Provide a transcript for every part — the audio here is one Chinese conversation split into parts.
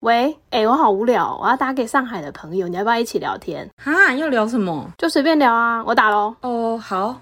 喂，哎、我好无聊，我要打给上海的朋友，你要不要一起聊天？哈，要聊什么？就随便聊啊，我打喽。哦，好。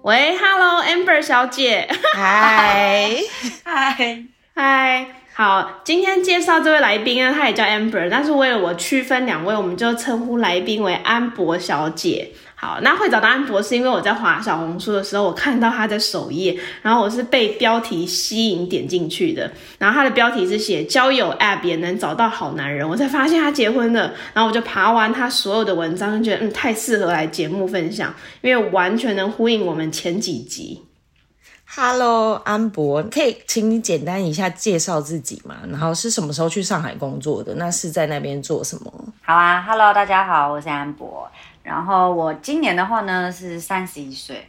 喂，Hello，Amber 小姐，嗨，嗨，嗨，好，今天介绍这位来宾呢，她也叫 Amber，但是为了我区分两位，我们就称呼来宾为安博小姐。好，那会找到安博是因为我在滑小红书的时候，我看到他的首页，然后我是被标题吸引点进去的，然后他的标题是写交友 App 也能找到好男人，我才发现他结婚了，然后我就爬完他所有的文章，就觉得嗯太适合来节目分享，因为完全能呼应我们前几集。Hello，安博，可以请你简单一下介绍自己吗？然后是什么时候去上海工作的？那是在那边做什么？好啊，Hello，大家好，我是安博。然后我今年的话呢是三十一岁，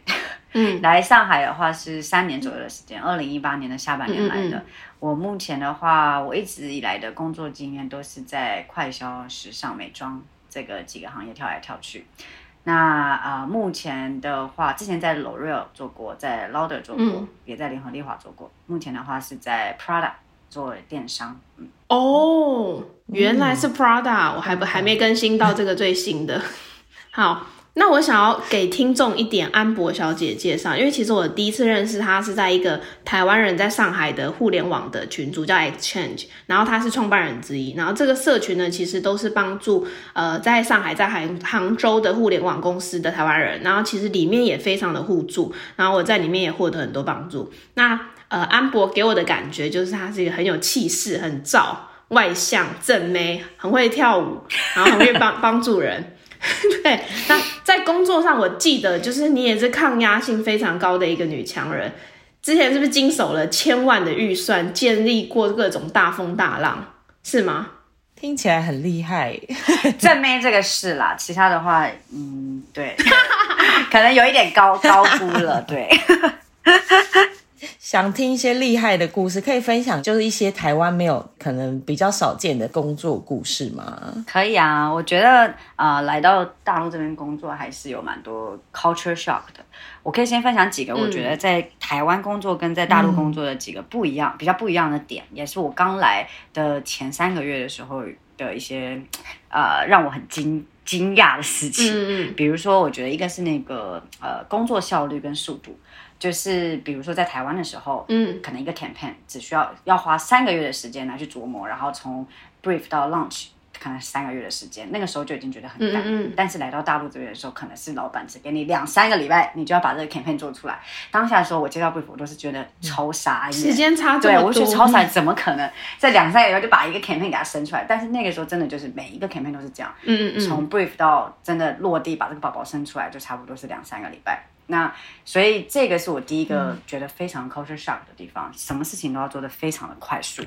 嗯 来上海的话是三年左右的时间，二零一八年的下半年来的。嗯嗯我目前的话，我一直以来的工作经验都是在快消、时尚、美妆这个几个行业跳来跳去。那啊、呃目前的话，之前在 L'Oreal 做过，在 Lauder 做过，嗯也在联合利华做过。目前的话是在 Prada 做电商，嗯，哦，原来是 Prada，、我还不还没更新到这个最新的。好，那我想要给听众一点安博小姐介绍，因为其实我第一次认识她是在一个台湾人在上海的互联网的群组叫 Exchange，然后她是创办人之一，然后这个社群呢其实都是帮助呃在上海在杭杭州的互联网公司的台湾人，然后其实里面也非常的互助，然后我在里面也获得很多帮助。那呃，安博给我的感觉就是他是一个很有气势、很燥、外向、正妹，很会跳舞，然后很会帮帮助人。对，那在工作上，我记得就是你也是抗压性非常高的一个女强人。之前是不是经手了千万的预算，建立过各种大风大浪，是吗？听起来很厉害。正妹这个是啦，其他的话，嗯，对，可能有一点高高估了，对。想听一些厉害的故事，可以分享，就是一些台湾没有可能比较少见的工作故事吗？可以啊，我觉得呃，来到大陆这边工作还是有蛮多 culture shock 的。我可以先分享几个我觉得在台湾工作跟在大陆工作的几个不一样、比较不一样的点，也是我刚来的前三个月的时候的一些呃让我很惊惊讶的事情。嗯比如说，我觉得一个是那个呃工作效率跟速度，就是比如说在台湾的时候，嗯可能一个 campaign 只需要要花三个月的时间来去琢磨，然后从 brief 到 launch 可能三个月的时间，那个时候就已经觉得很赶。嗯嗯但是来到大陆这边的时候，可能是老板只给你两三个礼拜，你就要把这个 campaign 做出来。当下的时候，我接到 brief 我都是觉得超傻眼，时间差对，我就觉得超傻，怎么可能在两三个月就把一个 campaign 给它生出来？但是那个时候真的就是每一个 campaign 都是这样，嗯嗯嗯，从 brief 到真的落地把这个宝宝生出来，就差不多是两三个礼拜。那所以这个是我第一个觉得非常 culture shock 的地方，什么事情都要做得非常的快速。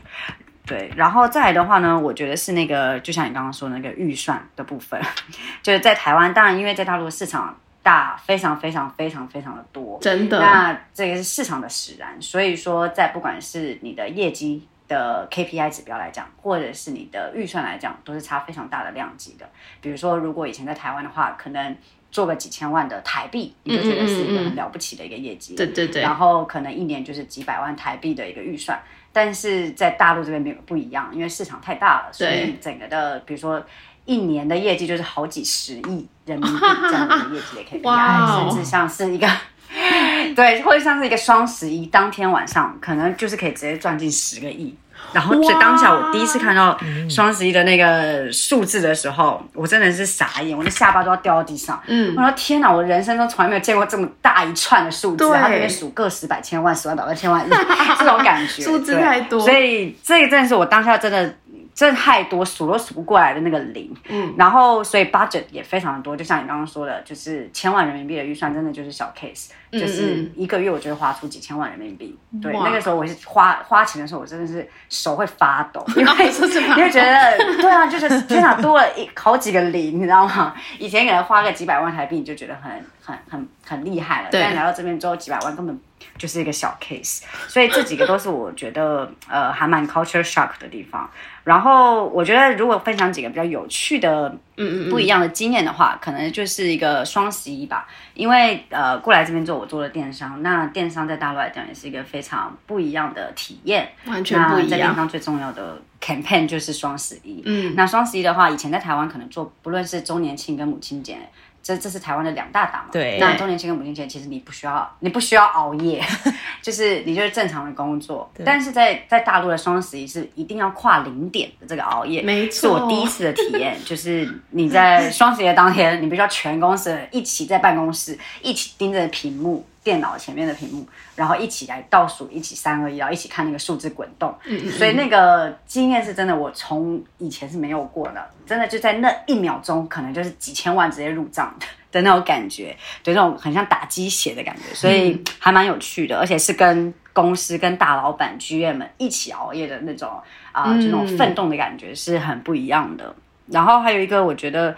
对，然后再来的话呢，我觉得是那个，就像你刚刚说那个预算的部分，就是在台湾，当然因为在大陆市场大，非常非常非常非常的多，真的，那这个是市场的使然，所以说在不管是你的业绩的 KPI 指标来讲，或者是你的预算来讲，都是差非常大的量级的。比如说，如果以前在台湾的话，可能做个几千万的台币，你就觉得是一个很了不起的一个业绩。对对对，然后可能一年就是几百万台币的一个预算，但是在大陆这边没有不一样，因为市场太大了，所以整个的比如说一年的业绩就是好几十亿人民币这样的一个业绩的哇 KPI，哦甚至像是一个。对，或者像是一个双十一当天晚上，可能就是可以直接赚进十个亿。然后，所以当下我第一次看到双十一的那个数字的时候，我真的是傻眼，我的下巴都要掉到地上。嗯我说天哪，我人生中从来没有见过这么大一串的数字，对它这边数个十百千万、十万、百万、千万亿 这种感觉，数字太多所以这个真的是我当下真的。真的太多，数都数不过来的那个零。嗯，然后所以 budget 也非常的多，就像你刚刚说的，就是千万人民币的预算，真的就是小 case，就是嗯一个月我就会花出几千万人民币。对，那个时候我是花花钱的时候，我真的是手会发抖，因为说是吗你会觉得，对啊，就是天哪，多了一好几个零，你知道吗？以前可能花个几百万台币，你就觉得很很很很厉害了，对但来到这边之后，几百万根本就是一个小 case，所以这几个都是我觉得呃还蛮 culture shock 的地方。然后我觉得如果分享几个比较有趣的、嗯嗯不一样的经验的话，可能就是一个双十一吧。因为呃过来这边做，我做了电商，那电商在大陆来讲也是一个非常不一样的体验，完全不一样。在电商最重要的 campaign 就是双十一。嗯，那双十一的话，以前在台湾可能做，不论是周年庆跟母亲节。这这是台湾的两大档嘛？对。那周年庆跟母亲节，其实你不需要，你不需要熬夜，就是你就是正常的工作。但是在在大陆的双十一是一定要跨零点的这个熬夜，没错。是我第一次的体验，就是你在 双十一当天，你必须要全公司一起在办公室，一起盯着屏幕。电脑前面的屏幕，然后一起来倒数，一起三二一，然后一起看那个数字滚动。嗯嗯。所以那个经验是真的，我从以前是没有过的。真的就在那一秒钟，可能就是几千万直接入账的的那种感觉，对，那种很像打鸡血的感觉，所以还蛮有趣的，而且是跟公司、跟大老板、GM 们一起熬夜的那种啊，这种奋斗的感觉是很不一样的。然后还有一个，我觉得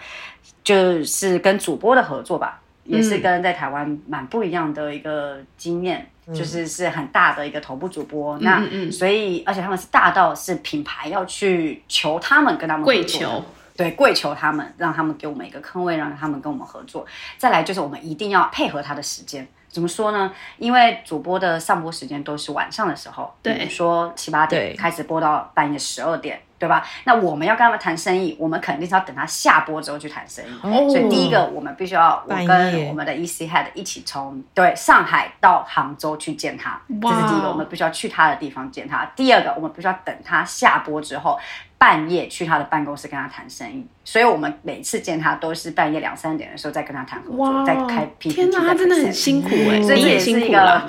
就是跟主播的合作吧。也是跟在台湾蛮不一样的一个经验，就是是很大的一个头部主播，那所以而且他们是大到是品牌要去求他们跟他们跪求，对跪求他们，让他们给我们一个坑位，让他们跟我们合作。再来就是我们一定要配合他的时间。怎么说呢？因为主播的上播时间都是晚上的时候，比如说七八点开始播到半夜十二点，对吧？那我们要跟他们谈生意，我们肯定是要等他下播之后去谈生意。所以第一个，我们必须要我跟我们的 EC Head 一起从对上海到杭州去见他，这是第一个，我们必须要去他的地方见他。第二个，我们必须要等他下播之后。半夜去他的办公室跟他谈生意，所以我们每次见他都是半夜两三点的时候再跟他谈合作，再开 PPT。天哪，他真的很辛苦哎，所以也是一个，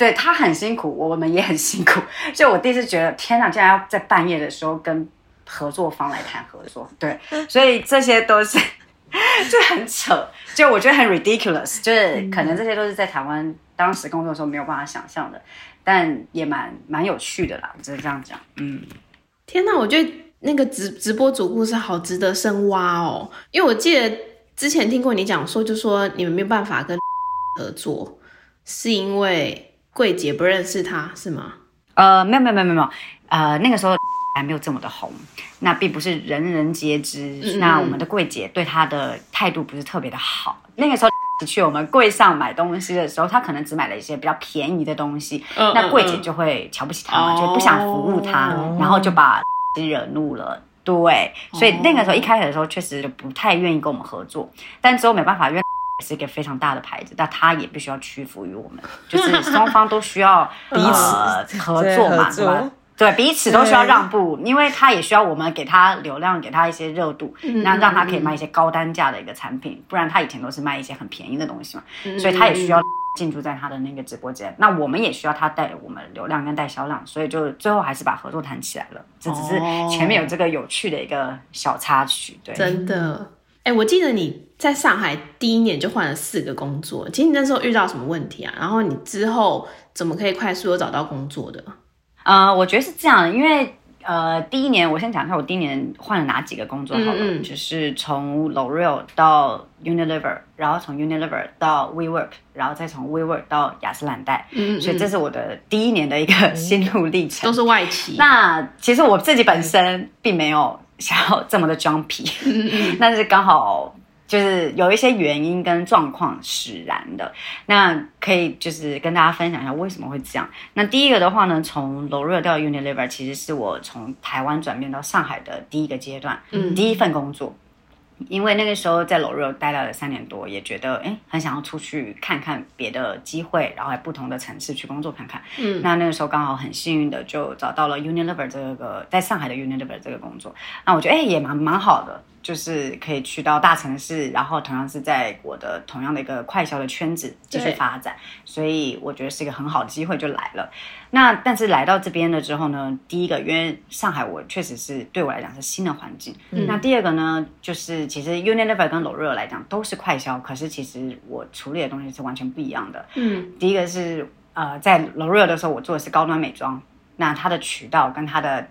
对他很辛苦，我们也很辛苦。所以我第一次觉得，天哪，竟然要在半夜的时候跟合作方来谈合作，对，所以这些都是 就很扯，就我觉得很 ridiculous，就是可能这些都是在台湾当时工作的时候没有办法想象的，但也蛮蛮有趣的啦，只是这样讲，嗯。天呐，我觉得那个直直播主故事好值得深挖哦，因为我记得之前听过你讲说，就说你们没有办法跟合作，是因为柜姐不认识他，是吗？呃，没有没有没有没有，呃，那个时候 还没有这么的红，那并不是人人皆知。那我们的柜姐对他的态度不是特别的好。那个时候 去我们柜上买东西的时候，他可能只买了一些比较便宜的东西，那柜姐就会瞧不起他嘛，就不想服务他，然后就把。惹怒了，对，所以那个时候一开始的时候确实就不太愿意跟我们合作，但之后没办法，因为是一个非常大的牌子，但他也必须要屈服于我们，就是双方都需要 彼此合作嘛，对吧？对，彼此都需要让步，因为他也需要我们给他流量，给他一些热度，那让他可以卖一些高单价的一个产品，不然他以前都是卖一些很便宜的东西嘛，所以他也需要。进驻在他的那个直播间，那我们也需要他带我们流量跟带销量，所以就最后还是把合作谈起来了。这只是前面有这个有趣的一个小插曲，对。真的，哎，我记得你在上海第一年就换了四个工作，其实你那时候遇到什么问题啊？然后你之后怎么可以快速的找到工作的？呃，我觉得是这样，因为。呃，第一年我先讲一下，我第一年换了哪几个工作好了，就是从 L'Oreal 到 Unilever，然后从 Unilever 到 WeWork，然后再从 WeWork 到雅诗兰黛，嗯所以这是我的第一年的一个心路历程，都是外企。那其实我自己本身并没有想要这么的装皮，但是刚好。就是有一些原因跟状况使然的，那可以就是跟大家分享一下为什么会这样。那第一个的话呢，从 L'Oreal 到 Unilever，其实是我从台湾转变到上海的第一个阶段，嗯，第一份工作。因为那个时候在 L'Oreal 待了三年多，也觉得哎，很想要出去看看别的机会，然后在不同的城市去工作看看。嗯，那那个时候刚好很幸运的就找到了 Unilever 这个在上海的 Unilever 这个工作。那我觉得哎，也蛮蛮好的。就是可以去到大城市，然后同样是在我的同样的一个快销的圈子继续发展，所以我觉得是一个很好的机会就来了。那但是来到这边了之后呢，第一个因为上海我确实是对我来讲是新的环境。那第二个呢，就是其实 Unilever 跟 L'Oreal 来讲都是快销，可是其实我处理的东西是完全不一样的。嗯，第一个是呃在 L'Oreal 的时候我做的是高端美妆，那它的渠道跟它的。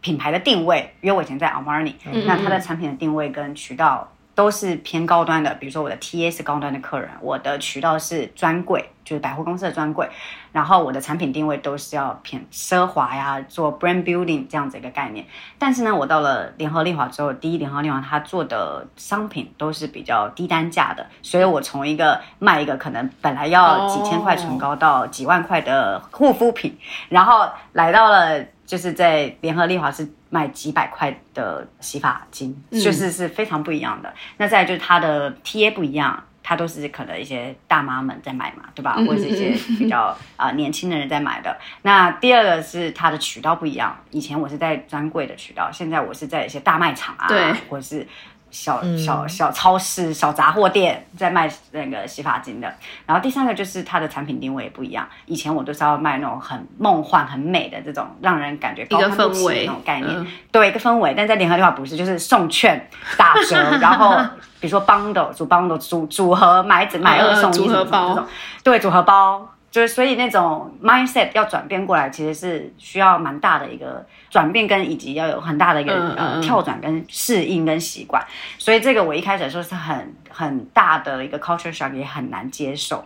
品牌的定位，因为我以前在 Armani，那它的产品的定位跟渠道都是偏高端的。比如说我的 TA 是高端的客人，我的渠道是专柜，就是百货公司的专柜，然后我的产品定位都是要偏奢华呀，做 brand building 这样子一个概念。但是呢，我到了联合利华之后，第一联合利华它做的商品都是比较低单价的，所以我从一个卖一个可能本来要几千块唇膏到几万块的护肤品，然后来到了就是在联合利华是卖几百块的洗发精，就是是非常不一样的。那再就是它的 TA 不一样。它都是可能一些大妈们在买嘛，对吧？或者是一些比较啊年轻的人在买的。那第二个是它的渠道不一样，以前我是在专柜的渠道，现在我是在一些大卖场啊，对，或者是。小小小超市、小杂货店在卖那个洗发精的，然后第三个就是它的产品定位也不一样。以前我都是要卖那种很梦幻、很美的这种，让人感觉高攀不起的那种概念，对一个氛围。但在联合利华不是，就是送券打折，然后比如说 bundle 组 bundle 组组合买买二送一组合包，对组合包。就是所以那种 mindset 要转变过来，其实是需要蛮大的一个转变，跟以及要有很大的一个呃跳转跟适应跟习惯。所以这个我一开始说是很很大的一个 culture shock，也很难接受。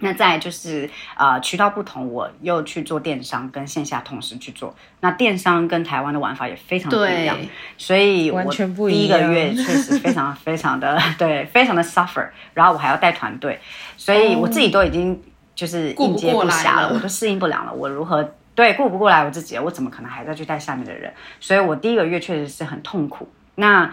那再就是呃渠道不同，我又去做电商跟线下同时去做。那电商跟台湾的玩法也非常不一样，所以我第一个月确实非常非常的对，非常的 suffer。然后我还要带团队，所以我自己都已经。就是应接不暇了，我都适应不了了。我如何对顾不过来我自己？我怎么可能还在去带下面的人？所以我第一个月确实是很痛苦。那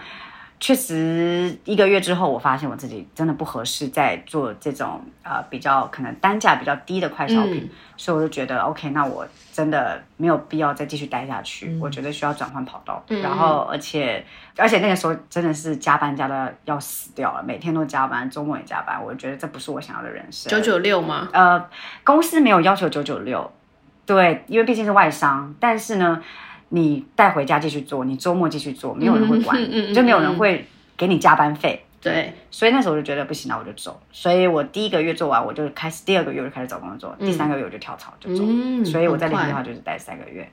确实一个月之后，我发现我自己真的不合适在做这种呃比较可能单价比较低的快消品，所以我就觉得 OK，那我真的没有必要再继续待下去。我觉得需要转换跑道，然后而且而且那个时候真的是加班加的要死掉了，每天都加班，周末也加班。我觉得这不是我想要的人生。九九六吗？呃，公司没有要求九九六，对，因为毕竟是外商，但是呢。你带回家继续做，你周末继续做，没有人会管，就没有人会给你加班费。对，所以那时候我就觉得不行了，我就走。所以我第一个月做完，我就开始第二个月就开始找工作，第三个月我就跳槽就走。所以我在联的话就是待三个月，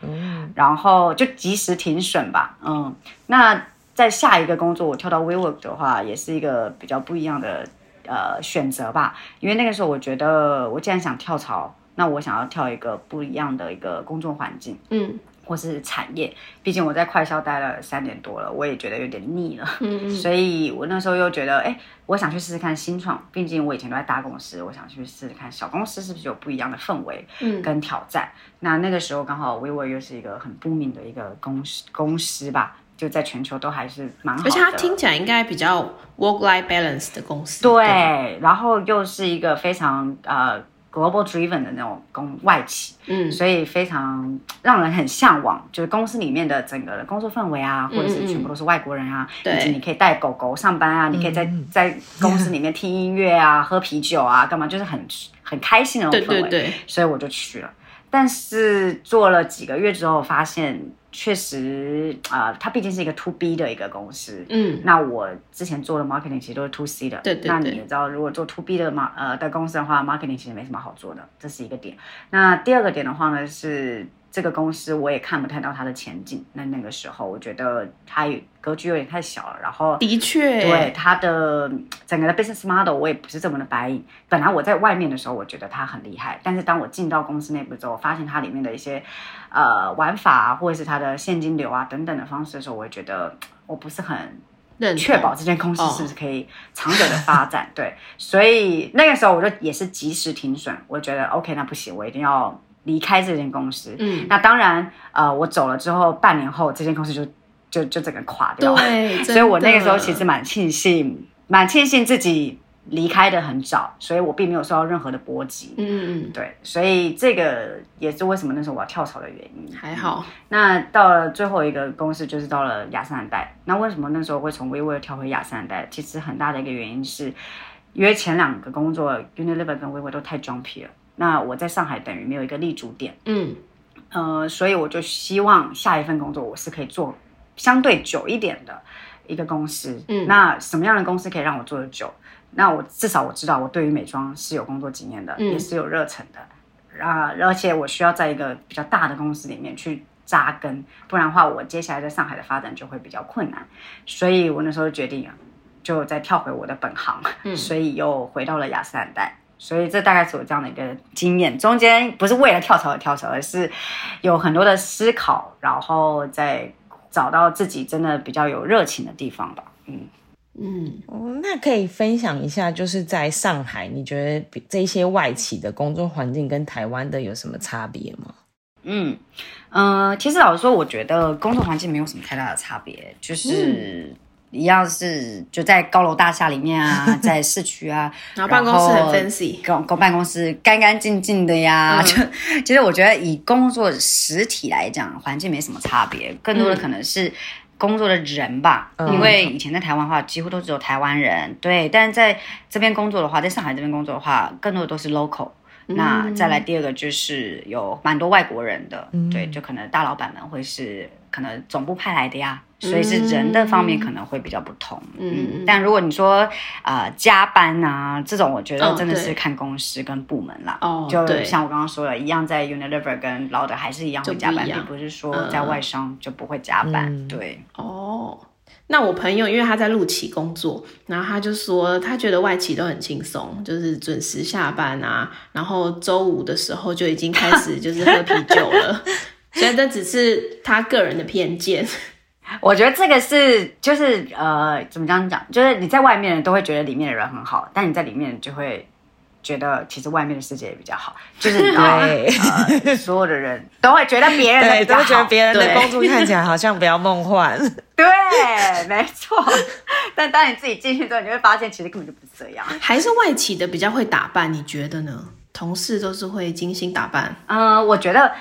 然后就及时停损吧。嗯，那在下一个工作我跳到 WeWork 的话，也是一个比较不一样的呃选择吧。因为那个时候我觉得，我既然想跳槽，那我想要跳一个不一样的一个工作环境。嗯。或是产业，毕竟我在快销待了三年多了，我也觉得有点腻了。嗯嗯，所以我那时候又觉得，哎，我想去试试看新创。毕竟我以前都在大公司，我想去试试看小公司是不是有不一样的氛围，嗯，跟挑战。那那个时候刚好 WeWork 又是一个很不明的一个公司公司吧，就在全球都还是蛮好的。而且它听起来应该比较 work-life balance 的公司。对，然后又是一个非常呃。Global driven 的那种公外企，嗯，所以非常让人很向往，就是公司里面的整个的工作氛围啊，或者是全部都是外国人啊，以及你可以带狗狗上班啊，你可以在在公司里面听音乐啊，喝啤酒啊，干嘛，就是很很开心的那种氛围，对。所以我就去了。但是做了几个月之后，发现。确实啊，它毕竟是一个 to B 的一个公司。嗯，那我之前做的 marketing 其实都是 to C 的。对对。那你知道，如果做 to B 的嘛呃的公司的话，marketing 其实没什么好做的，这是一个点。那第二个点的话呢是。这个公司我也看不太到它的前景。那那个时候，我觉得它格局有点太小了。然后，的确，对它的整个的 business model 我也不是这么的白银。本来我在外面的时候，我觉得它很厉害。但是当我进到公司内部之后，发现它里面的一些呃玩法，或者是它的现金流啊等等的方式的时候，我会觉得我不是很确保这间公司是不是可以长久的发展。对，所以那个时候我就也是及时停损。我觉得 OK，那不行，我一定要。离开这间公司，嗯，那当然，呃，我走了之后，半年后这间公司就就就整个垮掉了，对，所以我那个时候其实蛮庆幸，蛮庆幸自己离开的很早，所以我并没有受到任何的波及，嗯嗯，对，所以这个也是为什么那时候我要跳槽的原因。还好，那到了最后一个公司就是到了雅诗兰黛，那为什么那时候会从微微跳回雅诗兰黛？其实很大的一个原因是，因为前两个工作 Unilever 跟微微都太 jumpy 了。那我在上海等于没有一个立足点，嗯，呃，所以我就希望下一份工作我是可以做相对久一点的一个公司，嗯，那什么样的公司可以让我做的久？那我至少我知道我对于美妆是有工作经验的，也是有热忱的，啊，而且我需要在一个比较大的公司里面去扎根，不然的话我接下来在上海的发展就会比较困难，所以我那时候决定啊，就再跳回我的本行，所以又回到了雅诗兰黛。所以这大概是我这样的一个经验。中间不是为了跳槽而跳槽，而是有很多的思考，然后再找到自己真的比较有热情的地方吧。嗯嗯，哦，那可以分享一下，就是在上海，你觉得比这些外企的工作环境跟台湾的有什么差别吗？嗯呃，其实老实说，我觉得工作环境没有什么太大的差别，就是一样是就在高楼大厦里面啊，在市区啊，然后办公室很后 fancy，公公办公室干干净净的呀，嗯 就其实我觉得以工作实体来讲，环境没什么差别，更多的可能是工作的人吧。嗯因为以前在台湾的话，几乎都只有台湾人，对。但是在这边工作的话，在上海这边工作的话，更多的都是 local。那再来第二个就是有蛮多外国人的，对，就可能大老板们会是可能总部派来的呀，所以是人的方面可能会比较不同。嗯，但如果你说呃加班啊这种，我觉得哦真的是看公司跟部门啦。哦就像我刚刚说的一样，在 Unilever 跟劳德还是一样会加班，并不是说在外商就不会加班。嗯。对，哦，那我朋友因为他在陆企工作，然后他就说他觉得外企都很轻松，就是准时下班啊，然后周五的时候就已经开始就是喝啤酒了，所以这只是他个人的偏见。我觉得这个是就是呃，怎么讲讲，就是你在外面人都会觉得里面的人很好，但你在里面就会觉得其实外面的世界也比较好，就是 对呃，所有的人都会觉得别人都觉得别人的对工作看起来好像比较梦幻。对，没错。但当你自己进去之后，你会发现其实根本就不是这样。还是外企的比较会打扮，你觉得呢？同事都是会精心打扮，嗯，我觉得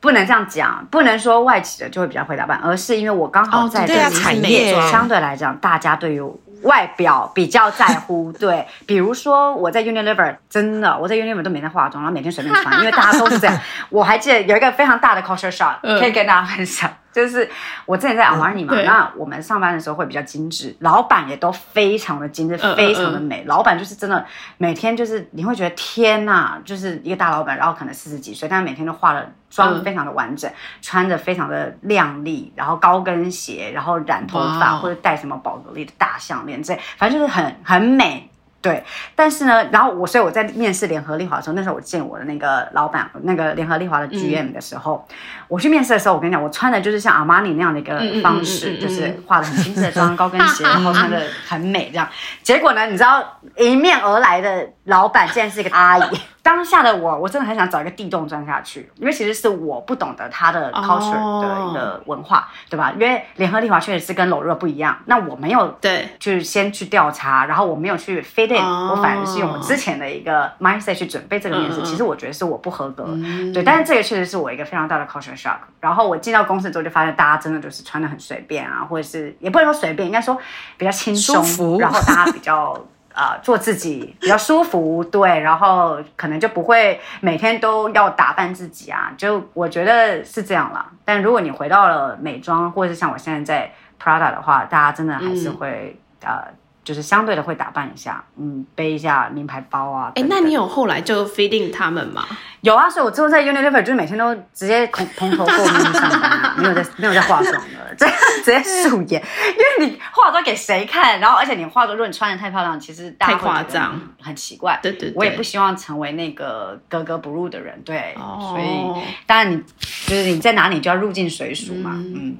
不能这样讲，不能说外企的就会比较会打扮，而是因为我刚好哦在这个产业相对来讲，大家对于外表比较在乎。对，比如说我在 Unilever，真的我在 Unilever 都没在化妆，然后每天随便穿，因为大家都是这样。我还记得有一个非常大的 culture shock，嗯可以跟大家分享。就是我之前在 Armani 嘛，对那我们上班的时候会比较精致，老板也都非常的精致，非常的美。老板就是真的每天就是你会觉得天呐，就是一个大老板，然后可能四十几岁，但是每天都化了妆嗯非常的完整，穿着非常的靓丽，然后高跟鞋，然后染头发或者戴什么宝格丽的大项链，这反正就是很很美。对，但是呢，然后我，所以我在面试联合利华的时候，那时候我见我的那个老板，那个联合利华的 GM 的时候，我去面试的时候，我跟你讲，我穿的就是像阿玛尼那样的一个方式，嗯嗯嗯就是化的很精致的妆，高跟鞋，然后穿的很美这样。结果呢，你知道迎面而来的老板竟然是一个阿姨。当下的我，我真的很想找一个地洞钻下去，因为其实是我不懂得它的 culture 的一个文化，对吧？因为联合利华确实是跟柔热不一样，那我没有对，就是先去调查，然后我没有去 fit in，、哦我反而是用我之前的一个 mindset 去准备这个面试。其实我觉得是我不合格，嗯对，但是这个确实是我一个非常大的 culture shock。然后我进到公司之后，就发现大家真的就是穿的很随便啊，或者是也不能说随便，应该说比较轻松，然后大家比较。呃，做自己比较舒服，对，然后可能就不会每天都要打扮自己啊，就我觉得是这样了。但如果你回到了美妆，或者是像我现在在 Prada 的话，大家真的还是嗯会、呃，就是相对的会打扮一下，嗯，背一下名牌包啊。哎、那你有后来就 feeding 他们吗？有啊，所以我之后在 Unilever 就是每天都直接蓬蓬头垢面上班啊，没有在没有在化妆的，这 样直接素颜，因为你化妆给谁看？然后而且你化妆，如果你穿的太漂亮，其实大家太夸张很奇怪。对对对我也不希望成为那个格格不入的人，对，哦所以当然你就是你在哪里就要入境随俗嘛，嗯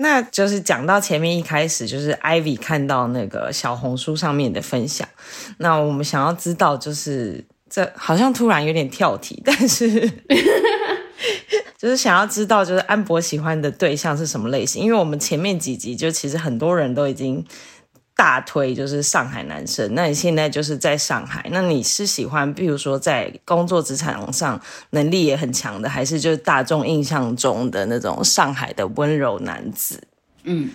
那就是讲到前面一开始，就是 Ivy 看到那个小红书上面的分享，那我们想要知道，就是这好像突然有点跳题，但是 就是想要知道，就是安博喜欢的对象是什么类型？因为我们前面几集就其实很多人都已经大推就是上海男生，那你现在就是在上海，那你是喜欢，比如说在工作职场上能力也很强的，还是就是大众印象中的那种上海的温柔男子？嗯。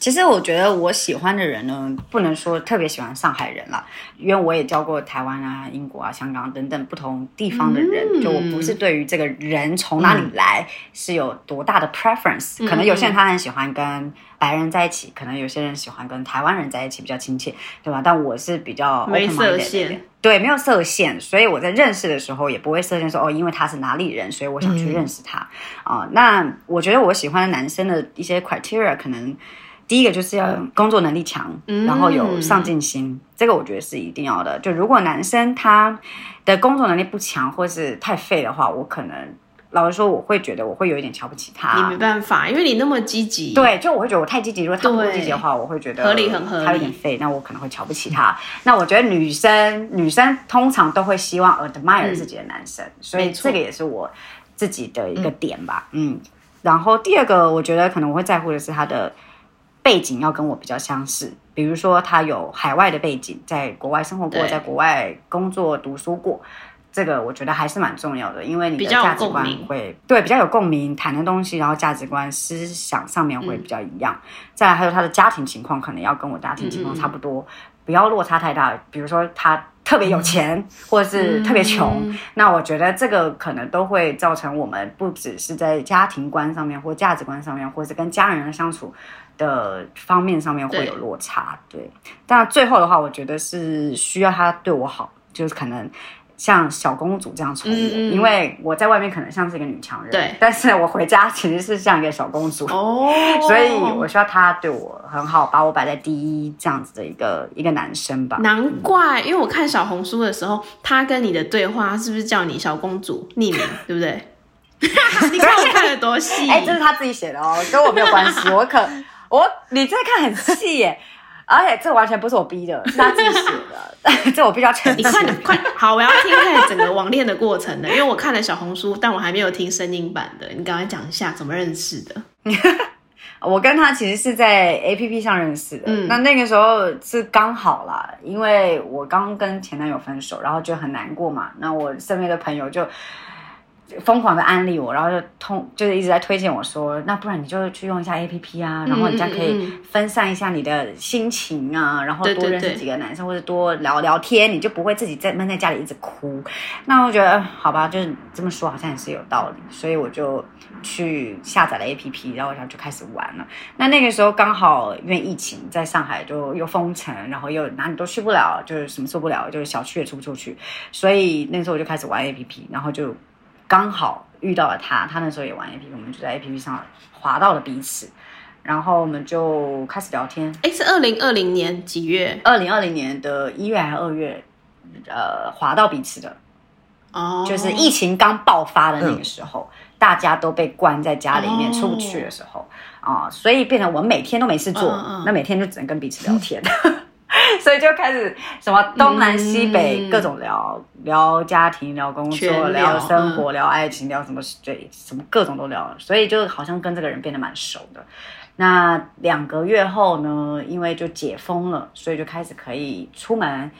其实我觉得我喜欢的人呢，不能说特别喜欢上海人了，因为我也教过台湾啊、英国啊、香港等等不同地方的人，嗯就我不是对于这个人从哪里来是有多大的 preference，、可能有些人他很喜欢跟白人在一起，可能有些人喜欢跟台湾人在一起比较亲切，对吧？但我是比较没 minded 限对，没有设限，所以我在认识的时候也不会设限说哦，因为他是哪里人，所以我想去认识他啊、那我觉得我喜欢的男生的一些 criteria 可能。第一个就是要工作能力强，嗯然后有上进心，这个我觉得是一定要的。就如果男生他的工作能力不强，或是太废的话，我可能老实说，我会觉得我会有一点瞧不起他你他没。办法，因为你那么积极，，对，就我会觉得我太积极，如果他不积极的话，我会觉得合理很合理他有点废，那我可能会瞧不起他。那我觉得女生女生通常都会希望 admire 自己的男生，所以这个也是我自己的一个点吧。嗯，然后第二个，我觉得可能我会在乎的是他的背景要跟我比较相似，比如说他有海外的背景，在国外生活过，在国外工作读书过。这个我觉得还是蛮重要的，因为你的价值观会对比较有共鸣，谈的东西，然后价值观、思想上面会比较一样。再来还有他的家庭情况，可能要跟我家庭情况差不多，不要落差太大。比如说他特别有钱，或者是特别穷，嗯那我觉得这个可能都会造成我们不只是在家庭观上面，或价值观上面，或是跟家人的相处的方面上面会有落差。对，但最后的话，我觉得是需要他对我好，就是可能。像小公主这样宠我，嗯嗯因为我在外面可能像是一个女强人，对但是我回家其实是像一个小公主，哦，所以我需要他对我很好，把我摆在第一这样子的一个一个男生吧。难怪，因为我看小红书的时候，他跟你的对话是不是叫你小公主匿名，对不对？你看我看的多细，哎、这是他自己写的哦，跟我没有关系。我可我你这看很细耶，而且这完全不是我逼的，是他自己写的，这我必须要承你认。快点快好，我要听看整个网恋的过程的，因为我看了小红书，但我还没有听声音版的。你赶快讲一下怎么认识的。我跟他其实是在 A P P 上认识的，嗯那那个时候是刚好啦，因为我刚跟前男友分手，然后就很难过嘛，那我身边的朋友就。疯狂的安利我，然后就通就是一直在推荐我说，那不然你就去用一下 A P P 啊，然后你这样可以嗯分散一下你的心情啊，然后多认识几个男生或者多聊聊天，你就不会自己在闷在家里一直哭。那我觉得好吧，就是这么说好像也是有道理，所以我就去下载了 A P P，然后然后就开始玩了。那那个时候刚好因为疫情，在上海就又封城，然后又哪里都去不了，就是什么做不了，就是小区也出不出去，所以那时候我就开始玩 A P P，然后就刚好遇到了他，他那时候也玩 A P P，我们就在 A P P 上滑到了彼此，然后我们就开始聊天。哎，是二零二零年几月？二零二零年的一月还是二月，呃，滑到彼此的，哦，就是疫情刚爆发的那个时候，大家都被关在家里面哦出不去的时候啊、所以变成我们每天都没事做，那每天就只能跟彼此聊天。所以就开始什么东南西北嗯各种聊，聊家庭、聊工作、聊生活、聊爱情、聊什么对什么各种都聊，所以就好像跟这个人变得蛮熟的。那两个月后呢，因为就解封了，所以就开始可以出门。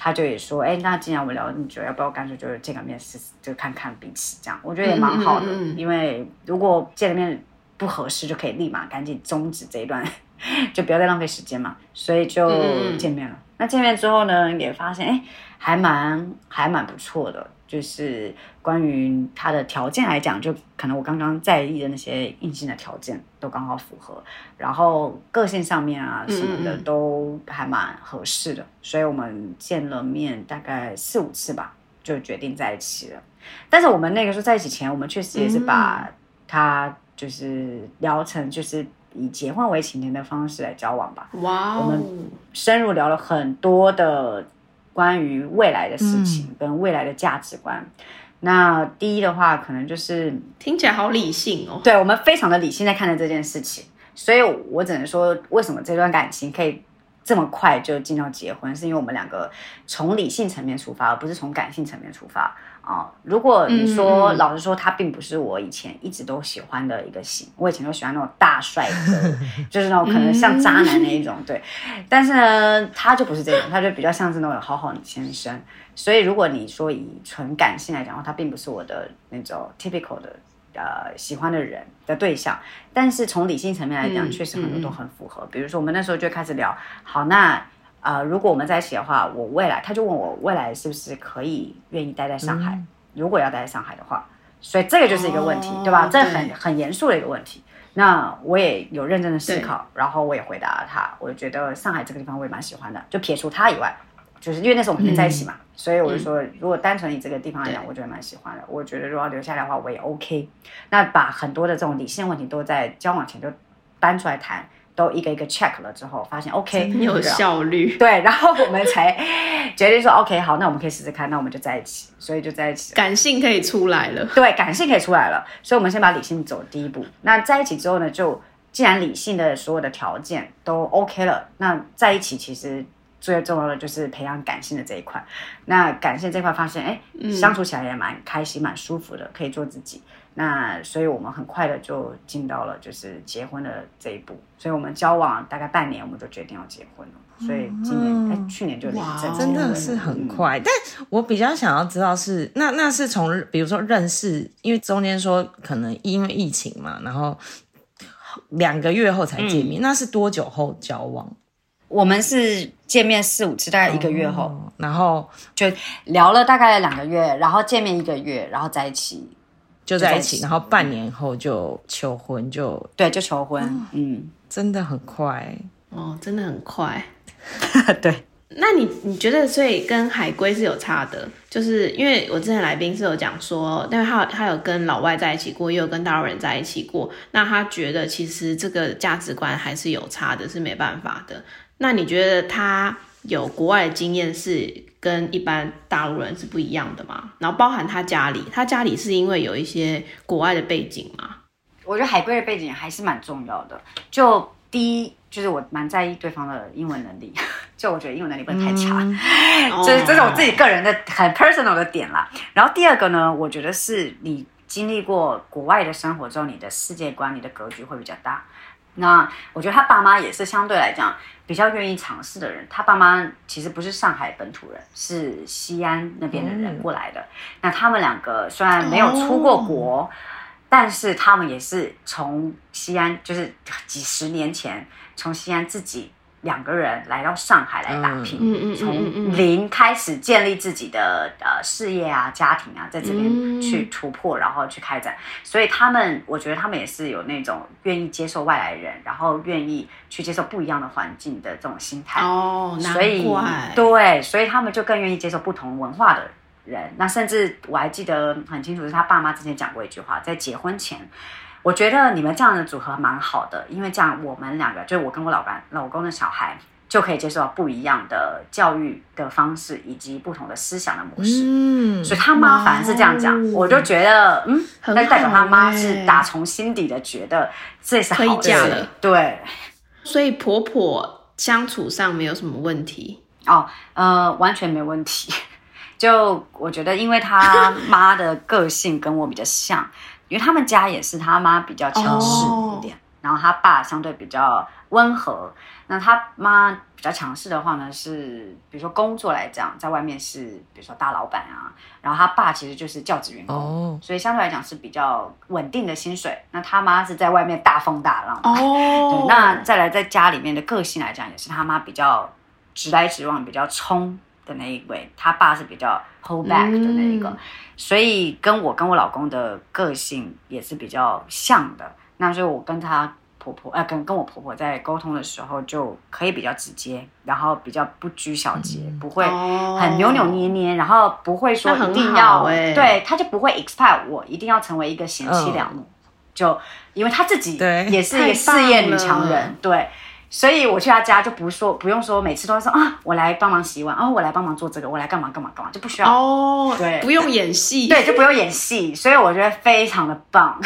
他就也说，哎、那既然我们聊了那么久，要不要干脆就是见个面试试，就看看彼此这样？我觉得也蛮好的，因为如果见了面不合适，就可以立马赶紧终止这一段，就不要再浪费时间嘛。所以就见面了。那见面之后呢，也发现，哎、还蛮还蛮不错的。就是关于他的条件来讲，就可能我刚刚在意的那些硬性的条件都刚好符合，然后个性上面啊什么的都还蛮合适的，所以我们见了面大概四五次吧，就决定在一起了。但是我们那个时候在一起前，我们确实也是把他就是聊成就是以结婚为前提的方式来交往吧，哇哦，我们深入聊了很多的关于未来的事情跟未来的价值观。那第一的话，可能就是听起来好理性哦。对我们非常的理性在看待这件事情，所以我只能说，为什么这段感情可以这么快就进到结婚，是因为我们两个从理性层面出发，而不是从感性层面出发啊、如果你说，老实说，他并不是我以前一直都喜欢的一个型，我以前都喜欢那种大帅哥，就是那种可能像渣男那一种，对。但是呢，他就不是这种，他就比较像是那种好好的先生。所以，如果你说以纯感性来讲的话，他并不是我的那种 typical 的呃喜欢的人的对象。但是从理性层面来讲，嗯确实很多都很符合。比如说，我们那时候就开始聊，好，那呃，如果我们在一起的话，我未来他就问我未来是不是可以愿意待在上海？如果要待在上海的话，所以这个就是一个问题，哦对吧？这很很严肃的一个问题。那我也有认真的思考，然后我也回答了他。我觉得上海这个地方我也蛮喜欢的，就撇除他以外，就是因为那时候我们没在一起嘛，所以我就说，如果单纯以这个地方来讲，我觉得蛮喜欢的。我觉得如果要留下来的话，我也 OK。那把很多的这种理性问题都在交往前就搬出来谈，都一个一个 check 了之后，发现 OK 很有效率。对，然后我们才决定说 OK 好，那我们可以试试看，那我们就在一起，所以就在一起。感性可以出来了。对，感性可以出来了，所以我们先把理性走第一步。那在一起之后呢，就既然理性的所有的条件都 OK 了，那在一起其实最重要的就是培养感性的这一块。那感性这块发现，哎，相处起来也蛮开心、蛮舒服的，可以做自己。那所以我们很快的就进到了就是结婚的这一步。所以我们交往大概半年，我们就决定要结婚了。所以今年哎，去年就领证，真的是很快。但我比较想要知道是那那是从比如说认识，因为中间说可能因为疫情嘛，然后两个月后才见面，那是多久后交往？我们是见面四五次，大概一个月后，然后就聊了大概两个月，然后见面一个月，然后在一起。就在一起，然后半年后就求婚，就对，就求婚，嗯，真的很快。哦，真的很快，对。那你你觉得，所以跟海龟是有差的，就是因为我之前来宾是有讲说，因为他他有跟老外在一起过，也有跟大陆人在一起过，那他觉得其实这个价值观还是有差的，是没办法的。那你觉得他有国外的经验是？跟一般大陆人是不一样的嘛，然后包含他家里，他家里是因为有一些国外的背景嘛。我觉得海归的背景还是蛮重要的。就第一，就是我蛮在意对方的英文能力，就我觉得英文能力不能太差，这这是我自己个人的很 personal 的点啦。然后第二个呢，我觉得是你经历过国外的生活之后，你的世界观、你的格局会比较大。那我觉得他爸妈也是相对来讲比较愿意尝试的人。他爸妈其实不是上海本土人，是西安那边的人过来的。那他们两个虽然没有出过国，但是他们也是从西安，就是几十年前从西安自己。两个人来到上海来打拼，从零开始建立自己的呃事业啊、家庭啊，在这边去突破，然后去开展。所以他们，我觉得他们也是有那种愿意接受外来人，然后愿意去接受不一样的环境的这种心态。哦，所以对，所以他们就更愿意接受不同文化的人。那甚至我还记得很清楚，是他爸妈之前讲过一句话，在结婚前。我觉得你们这样的组合蛮好的，因为这样我们两个，就是我跟我老板、老公的小孩，就可以接受到不一样的教育的方式以及不同的思想的模式。嗯，所以他妈反而是这样讲，我就觉得，嗯，那代表他妈是打从心底的觉得这是好的。对，所以婆婆相处上没有什么问题哦，呃，完全没问题。就我觉得，因为他妈的个性跟我比较像。因为他们家也是他妈比较强势一点，然后他爸相对比较温和。那他妈比较强势的话呢，是比如说工作来讲，在外面是比如说大老板啊，然后他爸其实就是教职员工，所以相对来讲是比较稳定的薪水。那他妈是在外面大风大浪。哦，那再来在家里面的个性来讲，也是他妈比较直来直往，比较冲。的那一位，他爸是比较 hold back 的那一个，所以跟我跟我老公的个性也是比较像的。那所以我跟他婆婆，呃，跟跟我婆婆在沟通的时候，就可以比较直接，然后比较不拘小节，不会很扭扭捏捏，然后不会说一定要，对，他就不会 expect 我一定要成为一个贤妻良母，就因为他自己也是一个事业女强人，对。所以我去他家就不说，不用说，每次都说啊，我来帮忙洗碗，哦，我来帮忙做这个，我来干嘛干嘛干嘛，就不需要哦，对，不用演戏，对，就不用演戏，所以我觉得非常的棒，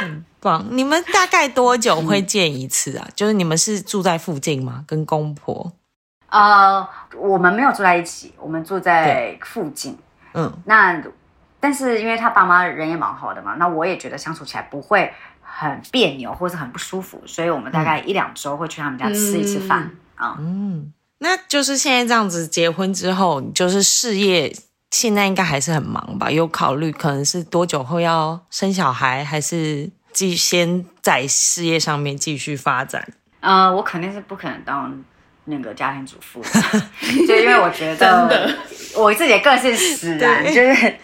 很棒。你们大概多久会见一次啊？就是你们是住在附近吗？跟公婆？呃，我们没有住在一起，我们住在附近。嗯，那但是因为他爸妈人也蛮好的嘛，那我也觉得相处起来不会。很别扭，或是很不舒服，所以我们大概一两周会去他们家吃一次饭啊。嗯，那就是现在这样子结婚之后，就是事业现在应该还是很忙吧？有考虑可能是多久后要生小孩，还是继先在事业上面继续发展？呃，我肯定是不可能当那个家庭主妇的，就因为我觉得我自己的个性使然，就是。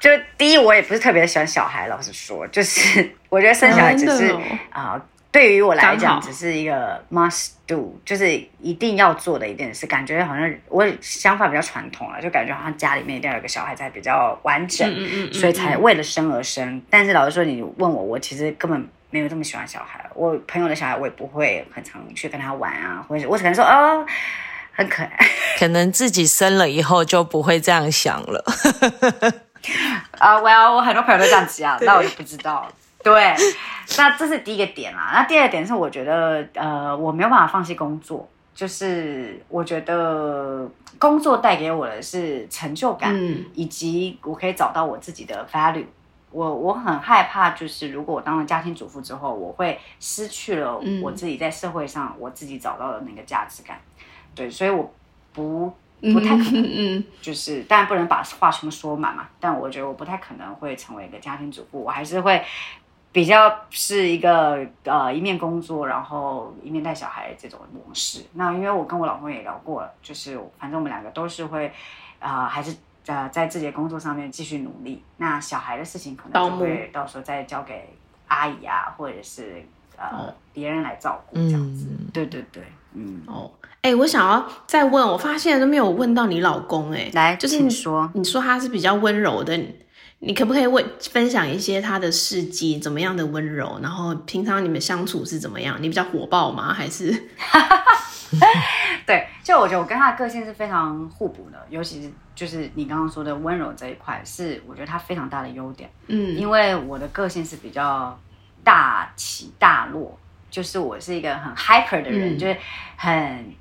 就第一，我也不是特别喜欢小孩。老实说，就是我觉得生小孩只是啊，对于我来讲，只是一个 must do，就是一定要做的一件事。感觉好像我想法比较传统了，就感觉好像家里面一定要有个小孩才比较完整，嗯嗯嗯所以才为了生而生。但是老实说，你问我，我其实根本没有这么喜欢小孩。我朋友的小孩，我也不会很常去跟他玩啊，或者我只能说哦，很可爱。可能自己生了以后就不会这样想了。啊、我要我很多朋友都这样子啊，那我就不知道了。对，那这是第一个点啦。那第二个点是，我觉得呃，我没有办法放弃工作，就是我觉得工作带给我的是成就感，嗯以及我可以找到我自己的 value。我我很害怕，就是如果我当了家庭主妇之后，我会失去了嗯我自己在社会上我自己找到的那个价值感。对，所以我不不太可能嗯嗯就是当然不能把话全部说满嘛，但我觉得我不太可能会成为一个家庭主妇，我还是会比较是一个呃一面工作，然后一面带小孩这种模式。那因为我跟我老公也聊过了，就是反正我们两个都是会啊、呃还是呃在自己的工作上面继续努力。那小孩的事情可能就会到时候再交给阿姨啊，或者是呃哦别人来照顾这样子。嗯对对对，嗯。哦，哎、我想要再问，我发现都没有问到你老公、哎，来，就是你请说。你说他是比较温柔的，你你可不可以问分享一些他的事迹，怎么样的温柔？然后平常你们相处是怎么样？你比较火爆吗？还是 对，就我觉得我跟他的个性是非常互补的，尤其是就是你刚刚说的温柔这一块，是我觉得他非常大的优点。嗯因为我的个性是比较大起大落，就是我是一个很 hyper 的人，嗯就是很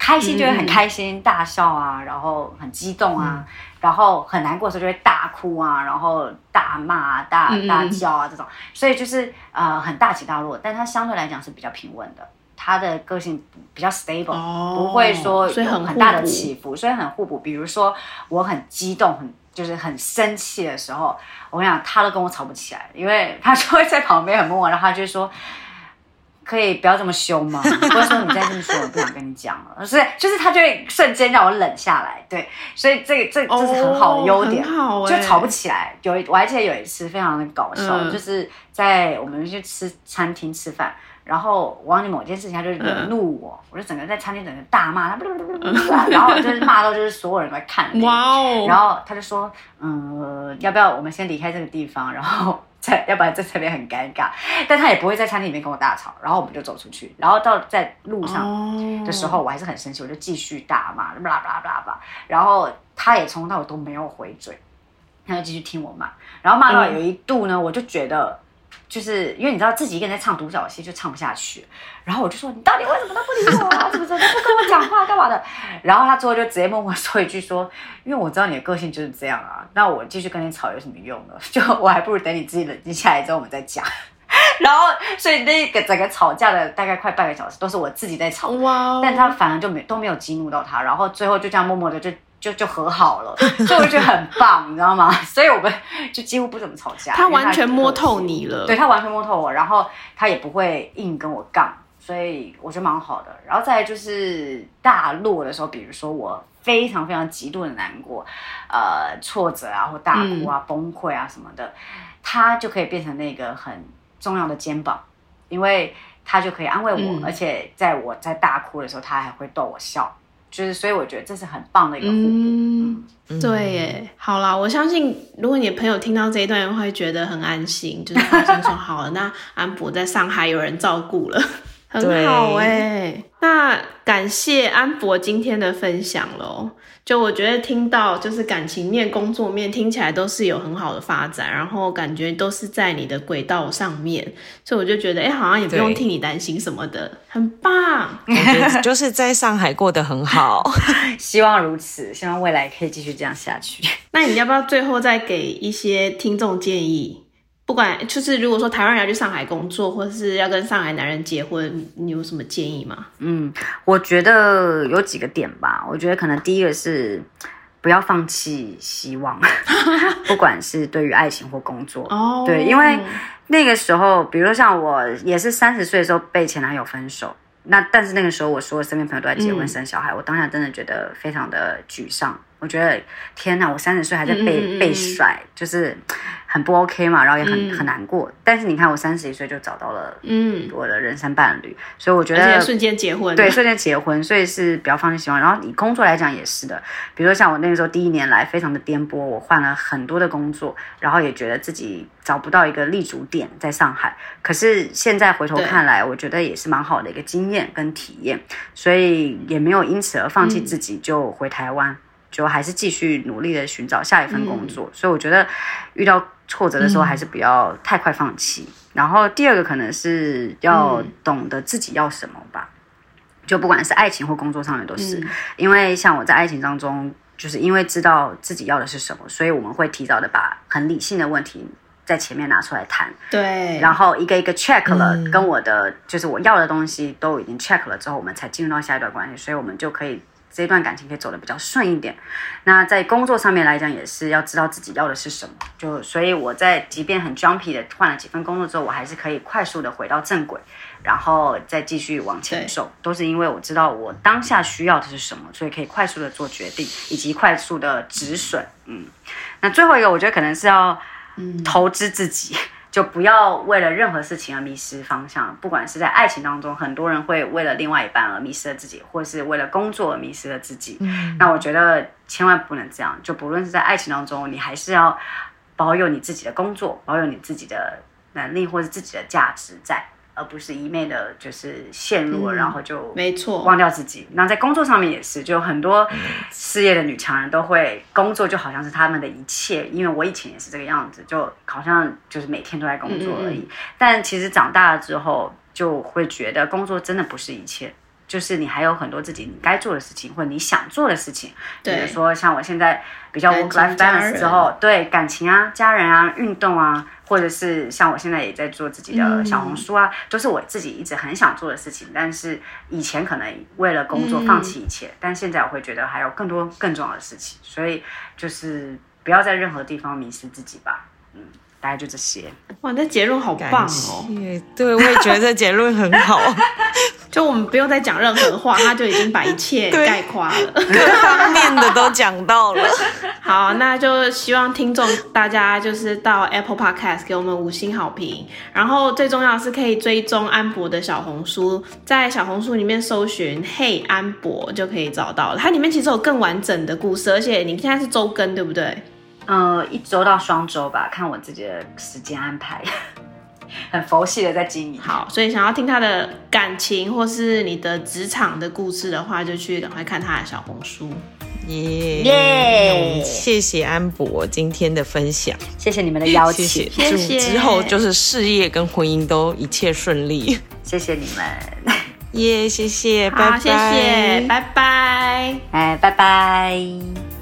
开心就会很开心，大笑啊，然后很激动啊，然后很难过的时候就会大哭啊，然后大骂啊、大大叫啊这种，所以就是呃很大起大落，但他相对来讲是比较平稳的。他的个性比较 stable，、哦不会说很有很大的起伏，所以很互补。比如说我很激动，很就是很生气的时候，我跟你讲，他都跟我吵不起来，因为他就会在旁边很默默，然后他就说。可以不要这么凶吗？或者说你再这么说，我不想跟你讲了。是，就是他就会瞬间让我冷下来。对，所以这个这这是很好的优点，哦好欸就吵不起来。有一我还记得有一次非常的搞笑，嗯就是在我们去吃餐厅吃饭，然后我忘记某件事情，他就惹怒我，我就整个在餐厅整个大骂他，然后就是骂到就是所有人都在看那个哇哦，然后他就说，嗯，要不要我们先离开这个地方，然后再，要不然在这边很尴尬。但他也不会在餐厅里面跟我大吵，然后我们就走出去，然后到在路上哦的时候，我还是很生气，我就继续大骂，巴拉巴拉巴拉巴拉，然后他也从头到尾都没有回嘴，他就继续听我骂，然后骂到有一度呢，我就觉得。就是因为你知道自己一个人在唱独角戏，就唱不下去。然后我就说：“你到底为什么都不理我啊？怎么怎么都不跟我讲话，干嘛的？”然后他最后就直接默默说一句说：“因为我知道你的个性就是这样啊，那我继续跟你吵有什么用呢？就我还不如等你自己冷静下来之后我们再讲。”然后，所以那个整个吵架的大概快半个小时都是我自己在吵，哇哦，但他反而就没都没有激怒到他，然后最后就这样默默的就就就和好了，所以我就觉得很棒，你知道吗？所以我们就几乎不怎么吵架，他完全摸透你了，对他完全摸透我，然后他也不会硬跟我杠，所以我觉得蛮好的。然后再来就是大落的时候，比如说我非常非常极度的难过，呃，挫折啊或大哭啊、崩溃啊什么的，他就可以变成那个很重要的肩膀，因为他就可以安慰我，嗯而且在我在大哭的时候，他还会逗我笑。就是，所以我觉得这是很棒的一个互补。嗯，嗯对耶，好啦，我相信如果你的朋友听到这一段，会觉得很安心，就是放心说好了，那安博在上海有人照顾了，很好哎。那感谢安博今天的分享喽。就我觉得听到就是感情面、工作面听起来都是有很好的发展，然后感觉都是在你的轨道上面，所以我就觉得哎、好像也不用替你担心什么的，很棒。我觉得就是在上海过得很好。希望如此，希望未来可以继续这样下去。那你要不要最后再给一些听众建议？不管就是如果说台湾人要去上海工作，或是要跟上海男人结婚，你有什么建议吗？嗯，我觉得有几个点吧。我觉得可能第一个是不要放弃希望，不管是对于爱情或工作。哦对，因为那个时候，比如说像我也是三十岁的时候被前男友分手，那但是那个时候我所有身边朋友都在结婚嗯生小孩，我当下真的觉得非常的沮丧。我觉得天哪，我三十岁还在被被甩，就是很不 OK 嘛，然后也很、嗯很难过。但是你看，我三十一岁就找到了嗯，我的人生伴侣，所以我觉得瞬间结婚，对，瞬间结婚，所以是比较放弃希望。然后以工作来讲也是的，比如说像我那个时候第一年来非常的颠簸，我换了很多的工作，然后也觉得自己找不到一个立足点在上海。可是现在回头看来，我觉得也是蛮好的一个经验跟体验，所以也没有因此而放弃自己，就回台湾。就还是继续努力的寻找下一份工作，所以我觉得遇到挫折的时候还是不要太快放弃。然后第二个可能是要懂得自己要什么吧，就不管是爱情或工作上面都是，嗯。因为像我在爱情当中，就是因为知道自己要的是什么，所以我们会提早的把很理性的问题在前面拿出来谈，对，然后一个一个 check 了，嗯。跟我的就是我要的东西都已经 check 了之后，我们才进入到下一段关系，所以我们就可以这段感情可以走得比较顺一点。那在工作上面来讲，也是要知道自己要的是什么。就所以我在即便很 jumpy 的换了几份工作之后，我还是可以快速的回到正轨，然后再继续往前走，都是因为我知道我当下需要的是什么，所以可以快速的做决定，以及快速的止损。嗯，那最后一个，我觉得可能是要投资自己。就不要为了任何事情而迷失方向，不管是在爱情当中，很多人会为了另外一半而迷失了自己，或是为了工作而迷失了自己。那我觉得千万不能这样，就不论是在爱情当中，你还是要保有你自己的工作，保有你自己的能力或者自己的价值在，而不是一昧的就是陷入了，然后就没错，忘掉自己。那在工作上面也是，就很多事业的女强人都会工作就好像是他们的一切，因为我以前也是这个样子，就好像就是每天都在工作而已。但其实长大了之后，就会觉得工作真的不是一切。就是你还有很多自己你该做的事情，或者你想做的事情，比如说像我现在比较感 work balance 之后，对感情啊、家人啊、运动啊，或者是像我现在也在做自己的小红书啊，都是我自己一直很想做的事情。但是以前可能为了工作放弃一切，但现在我会觉得还有更多更重要的事情，所以就是不要在任何地方迷失自己吧。嗯，大概就这些。哇，那结论好棒哦！对我也觉得这结论很好，就我们不用再讲任何话，他就已经把一切 概括了。各 方面的都讲到了。好，那就希望听众大家就是到 Apple Podcast 给我们五星好评，然后最重要的是可以追踪安博的小红书，在小红书里面搜寻“嘿安博”就可以找到了。它里面其实有更完整的故事，而且你现在是周更，对不对？呃，一周到双周吧，看我自己的时间安排，很佛系的在经营。好，所以想要听他的感情或是你的职场的故事的话，就去赶快看他的小红书。耶耶谢谢安博今天的分享，谢谢你们的邀请，谢谢，祝之后就是事业跟婚姻都一切顺利。谢谢你们，耶谢谢，拜，谢谢，拜拜。哎，拜拜。